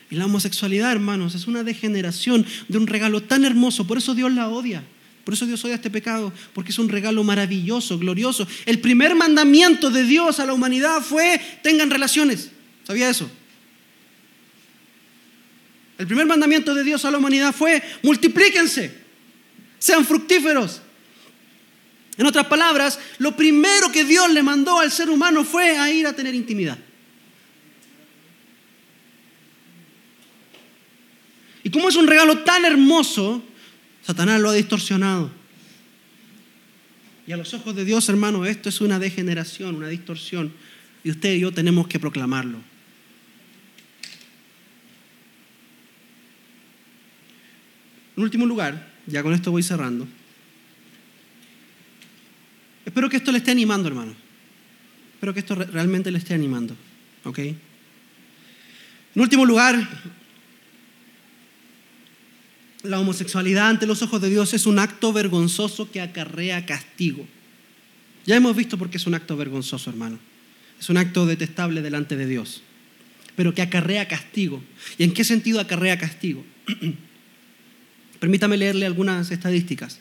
Y la homosexualidad, hermanos, es una degeneración de un regalo tan hermoso. Por eso Dios la odia. Por eso Dios odia este pecado, porque es un regalo maravilloso, glorioso. El primer mandamiento de Dios a la humanidad fue, tengan relaciones. ¿Sabía eso? El primer mandamiento de Dios a la humanidad fue, multiplíquense, sean fructíferos. En otras palabras, lo primero que Dios le mandó al ser humano fue a ir a tener intimidad. Y como es un regalo tan hermoso, Satanás lo ha distorsionado. Y a los ojos de Dios, hermano, esto es una degeneración, una distorsión. Y usted y yo tenemos que proclamarlo. En último lugar, ya con esto voy cerrando. Espero que esto le esté animando, hermano. Espero que esto realmente le esté animando. ¿Ok? En último lugar, la homosexualidad ante los ojos de Dios es un acto vergonzoso que acarrea castigo. Ya hemos visto por qué es un acto vergonzoso, hermano. Es un acto detestable delante de Dios, pero que acarrea castigo. ¿Y en qué sentido acarrea castigo? Permítame leerle algunas estadísticas.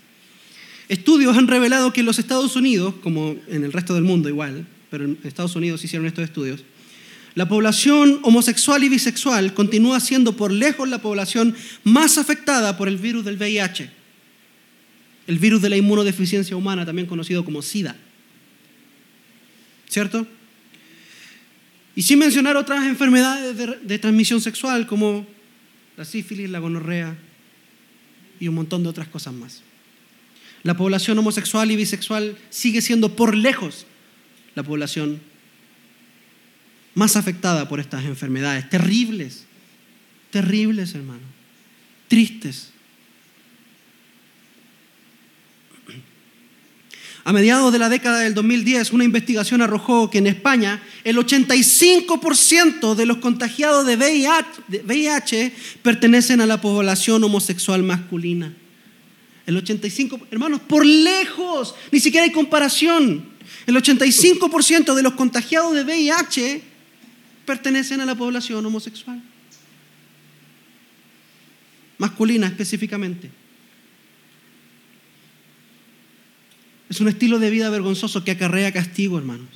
Estudios han revelado que en los Estados Unidos, como en el resto del mundo igual, pero en Estados Unidos hicieron estos estudios, la población homosexual y bisexual continúa siendo por lejos la población más afectada por el virus del VIH. el virus de la inmunodeficiencia humana, también conocido como SIDA. ¿Cierto? Y sin mencionar otras enfermedades de, transmisión sexual como la sífilis, la gonorrea y un montón de otras cosas más. La población homosexual y bisexual sigue siendo por lejos la población más afectada por estas enfermedades, terribles, terribles hermano, tristes. A mediados de la década del 2010, una investigación arrojó que en España el 85% de los contagiados de VIH, pertenecen a la población homosexual masculina. El 85%, hermanos, por lejos, ni siquiera hay comparación. El 85% de los contagiados de VIH pertenecen a la población homosexual. Masculina específicamente. Es un estilo de vida vergonzoso que acarrea castigo, hermanos.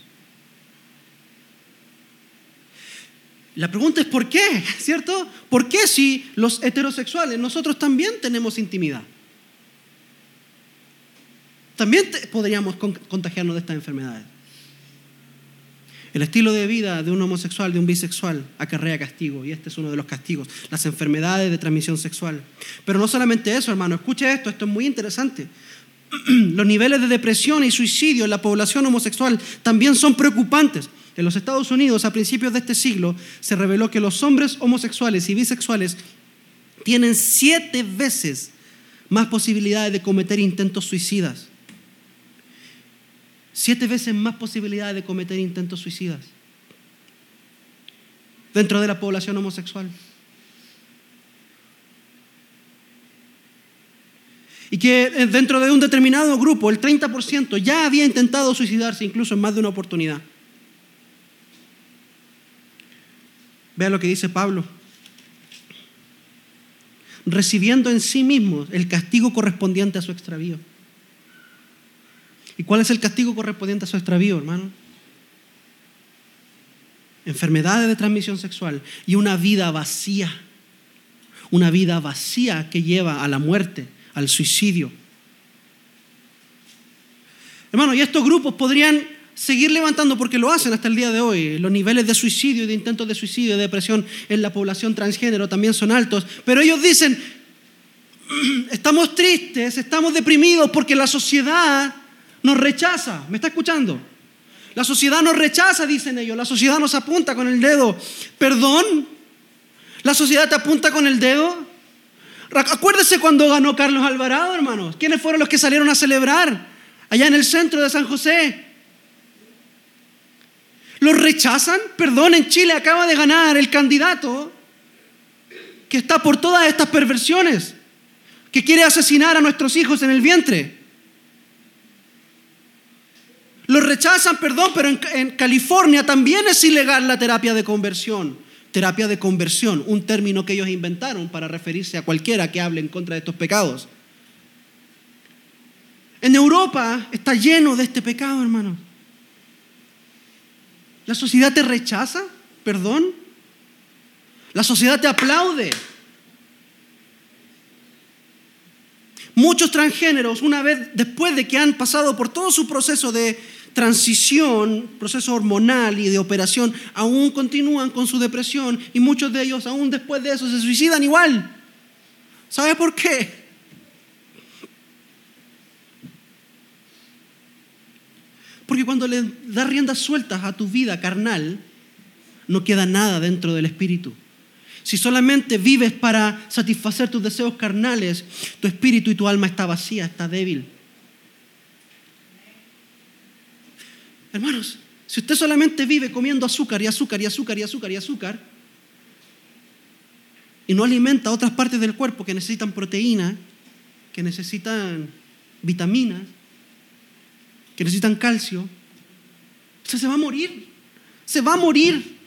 La pregunta es ¿por qué? ¿Cierto? ¿Por qué si los heterosexuales, nosotros también tenemos intimidad? También podríamos contagiarnos de estas enfermedades. El estilo de vida de un homosexual, de un bisexual, acarrea castigo, y este es uno de los castigos, las enfermedades de transmisión sexual. Pero no solamente eso, hermano, escuche esto, esto es muy interesante. los niveles de depresión y suicidio en la población homosexual también son preocupantes. En los Estados Unidos, a principios de este siglo, se reveló que los hombres homosexuales y bisexuales tienen siete veces más posibilidades de cometer intentos suicidas. Siete veces más posibilidades de cometer intentos suicidas dentro de la población homosexual. Y que eh, dentro de un determinado grupo, el 30% ya había intentado suicidarse incluso en más de una oportunidad. Vea lo que dice Pablo. Recibiendo en sí mismo el castigo correspondiente a su extravío. ¿Y cuál es el castigo correspondiente a su extravío, hermano? Enfermedades de transmisión sexual y una vida vacía. Una vida vacía que lleva a la muerte al suicidio. Hermano, y estos grupos podrían seguir levantando, porque lo hacen hasta el día de hoy, los niveles de suicidio y de intentos de suicidio y de depresión en la población transgénero también son altos, pero ellos dicen, estamos tristes, estamos deprimidos porque la sociedad nos rechaza. ¿Me está escuchando? La sociedad nos rechaza, dicen ellos, la sociedad nos apunta con el dedo. ¿Perdón? ¿La sociedad te apunta con el dedo? Acuérdese cuando ganó Carlos Alvarado, hermanos. ¿Quiénes fueron los que salieron a celebrar allá en el centro de San José? ¿Los rechazan? Perdón, en Chile acaba de ganar el candidato que está por todas estas perversiones, que quiere asesinar a nuestros hijos en el vientre. Los rechazan, perdón, pero en, en California también es ilegal la terapia de conversión terapia de conversión, un término que ellos inventaron para referirse a cualquiera que hable en contra de estos pecados. En Europa está lleno de este pecado, hermano. La sociedad te rechaza, perdón. La sociedad te aplaude. Muchos transgéneros, una vez después de que han pasado por todo su proceso de transición, proceso hormonal y de operación, aún continúan con su depresión y muchos de ellos aún después de eso se suicidan igual. ¿Sabe por qué? Porque cuando le das riendas sueltas a tu vida carnal, no queda nada dentro del espíritu. Si solamente vives para satisfacer tus deseos carnales, tu espíritu y tu alma está vacía, está débil. Hermanos, si usted solamente vive comiendo azúcar y azúcar y azúcar y azúcar y azúcar, y no alimenta otras partes del cuerpo que necesitan proteína, que necesitan vitaminas, que necesitan calcio, usted se va a morir, se va a morir.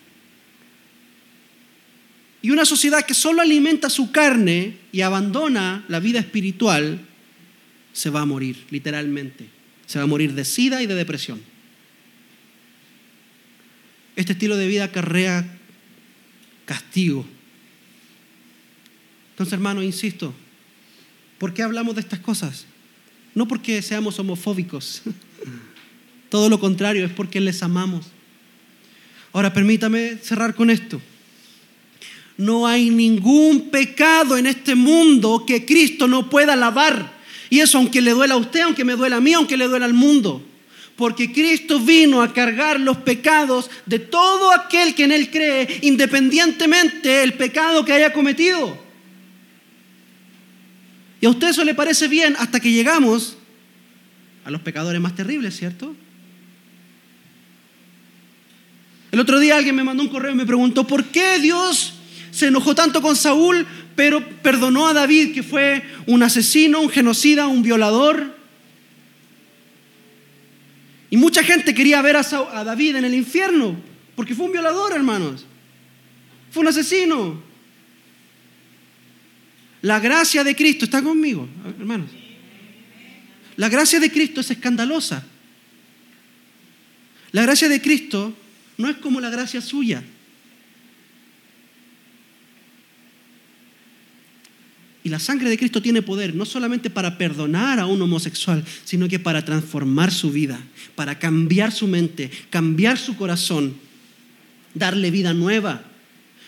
Y una sociedad que solo alimenta su carne y abandona la vida espiritual, se va a morir, literalmente. Se va a morir de sida y de depresión. Este estilo de vida acarrea castigo. Entonces, hermano, insisto, ¿por qué hablamos de estas cosas? No porque seamos homofóbicos. Todo lo contrario, es porque les amamos. Ahora permítame cerrar con esto. No hay ningún pecado en este mundo que Cristo no pueda lavar. Y eso aunque le duela a usted, aunque me duela a mí, aunque le duela al mundo. Porque Cristo vino a cargar los pecados de todo aquel que en Él cree, independientemente del pecado que haya cometido. Y a usted eso le parece bien hasta que llegamos a los pecadores más terribles, ¿cierto? El otro día alguien me mandó un correo y me preguntó, ¿por qué Dios se enojó tanto con Saúl, pero perdonó a David, que fue un asesino, un genocida, un violador? Y mucha gente quería ver a, David en el infierno, porque fue un violador, hermanos. Fue un asesino. La gracia de Cristo, ¿está conmigo, hermanos? La gracia de Cristo es escandalosa. La gracia de Cristo no es como la gracia suya. Y la sangre de Cristo tiene poder no solamente para perdonar a un homosexual, sino que para transformar su vida, para cambiar su mente, cambiar su corazón, darle vida nueva.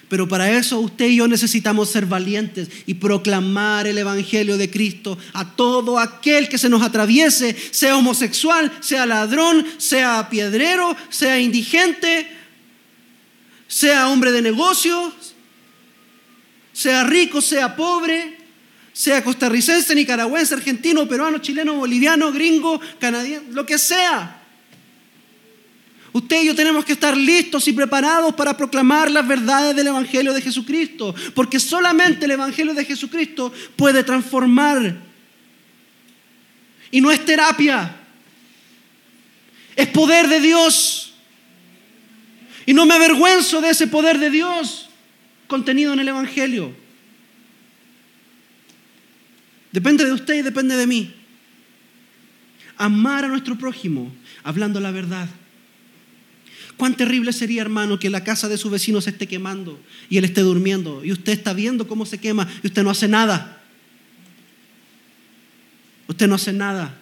Pero para eso usted y yo necesitamos ser valientes y proclamar el Evangelio de Cristo a todo aquel que se nos atraviese, sea homosexual, sea ladrón, sea piedrero, sea indigente, sea hombre de negocios, sea rico, sea pobre, sea costarricense, nicaragüense, argentino, peruano, chileno, boliviano, gringo, canadiense, lo que sea. Usted y yo tenemos que estar listos y preparados para proclamar las verdades del Evangelio de Jesucristo, porque solamente el Evangelio de Jesucristo puede transformar. Y no es terapia, es poder de Dios. Y no me avergüenzo de ese poder de Dios contenido en el Evangelio. Depende de usted y depende de mí. Amar a nuestro prójimo hablando la verdad. Cuán terrible sería, hermano, que la casa de su vecino se esté quemando y él esté durmiendo y usted está viendo cómo se quema y usted no hace nada. Usted no hace nada.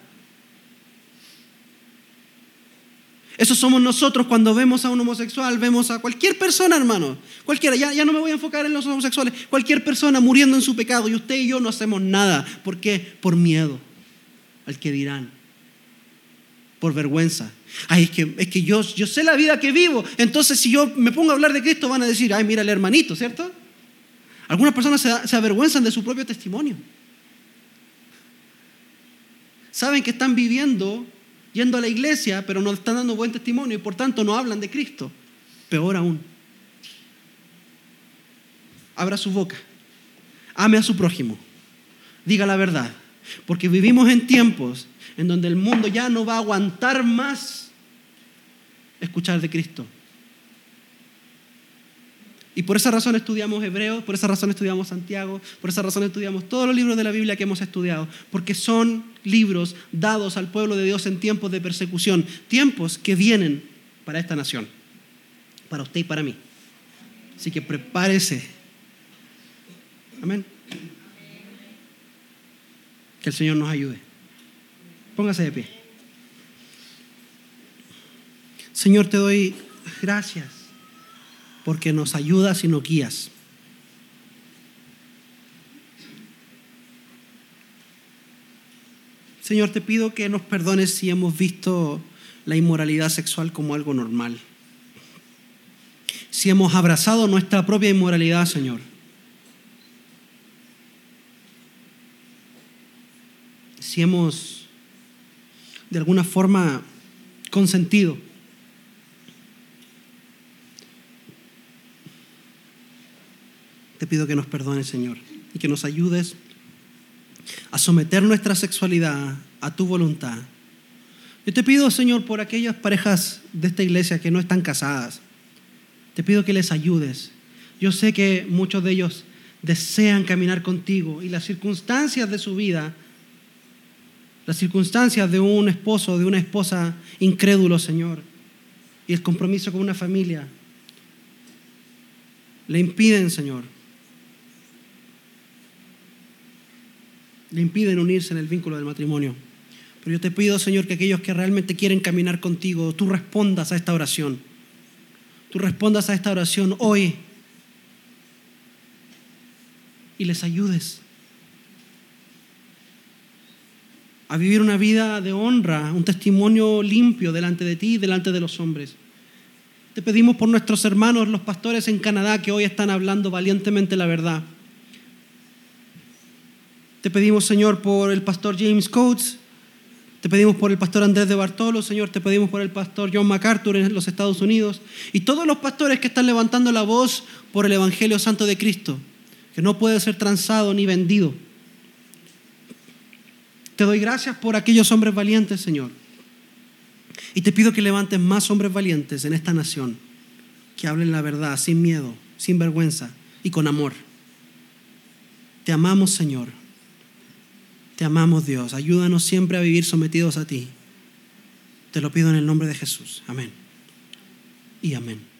Eso somos nosotros cuando vemos a un homosexual, vemos a cualquier persona, hermano. Cualquiera, ya, ya, no me voy a enfocar en los homosexuales. Cualquier persona muriendo en su pecado y usted y yo no hacemos nada. ¿Por qué? Por miedo al que dirán. Por vergüenza. Ay, es que, es que yo, yo sé la vida que vivo. Entonces, si yo me pongo a hablar de Cristo, van a decir, ay, mira el hermanito, ¿cierto? Algunas personas se, se avergüenzan de su propio testimonio. Saben que están viviendo yendo a la iglesia, pero no están dando buen testimonio y por tanto no hablan de Cristo. Peor aún. Abra su boca. Ame a su prójimo. Diga la verdad. Porque vivimos en tiempos en donde el mundo ya no va a aguantar más escuchar de Cristo. Y por esa razón estudiamos Hebreos, por esa razón estudiamos Santiago, por esa razón estudiamos todos los libros de la Biblia que hemos estudiado, porque son libros dados al pueblo de Dios en tiempos de persecución, tiempos que vienen para esta nación, para usted y para mí. Así que prepárese. Amén. Que el Señor nos ayude. Póngase de pie. Señor, te doy gracias porque nos ayudas y nos guías. Señor, te pido que nos perdones si hemos visto la inmoralidad sexual como algo normal. Si hemos abrazado nuestra propia inmoralidad, Señor. Si hemos de alguna forma consentido te pido que nos perdones, Señor, y que nos ayudes a someter nuestra sexualidad a tu voluntad. Yo te pido, Señor, por aquellas parejas de esta iglesia que no están casadas, te pido que les ayudes. Yo sé que muchos de ellos desean caminar contigo y las circunstancias de su vida, las circunstancias de un esposo, de una esposa incrédulo, Señor, y el compromiso con una familia, le impiden, Señor, le impiden unirse en el vínculo del matrimonio. Pero yo te pido, Señor, que aquellos que realmente quieren caminar contigo, tú respondas a esta oración. Tú respondas a esta oración hoy y les ayudes a vivir una vida de honra, un testimonio limpio delante de ti y delante de los hombres. Te pedimos por nuestros hermanos, los pastores en Canadá, que hoy están hablando valientemente la verdad. Te pedimos, Señor, por el pastor James Coates. Te pedimos por el pastor Andrés de Bartolo, Señor. Te pedimos por el pastor John MacArthur en los Estados Unidos. Y todos los pastores que están levantando la voz por el Evangelio Santo de Cristo, que no puede ser transado ni vendido. Te doy gracias por aquellos hombres valientes, Señor. Y te pido que levantes más hombres valientes en esta nación, que hablen la verdad sin miedo, sin vergüenza y con amor. Te amamos, Señor. Te amamos Dios. Ayúdanos siempre a vivir sometidos a ti. Te lo pido en el nombre de Jesús. Amén. Y amén.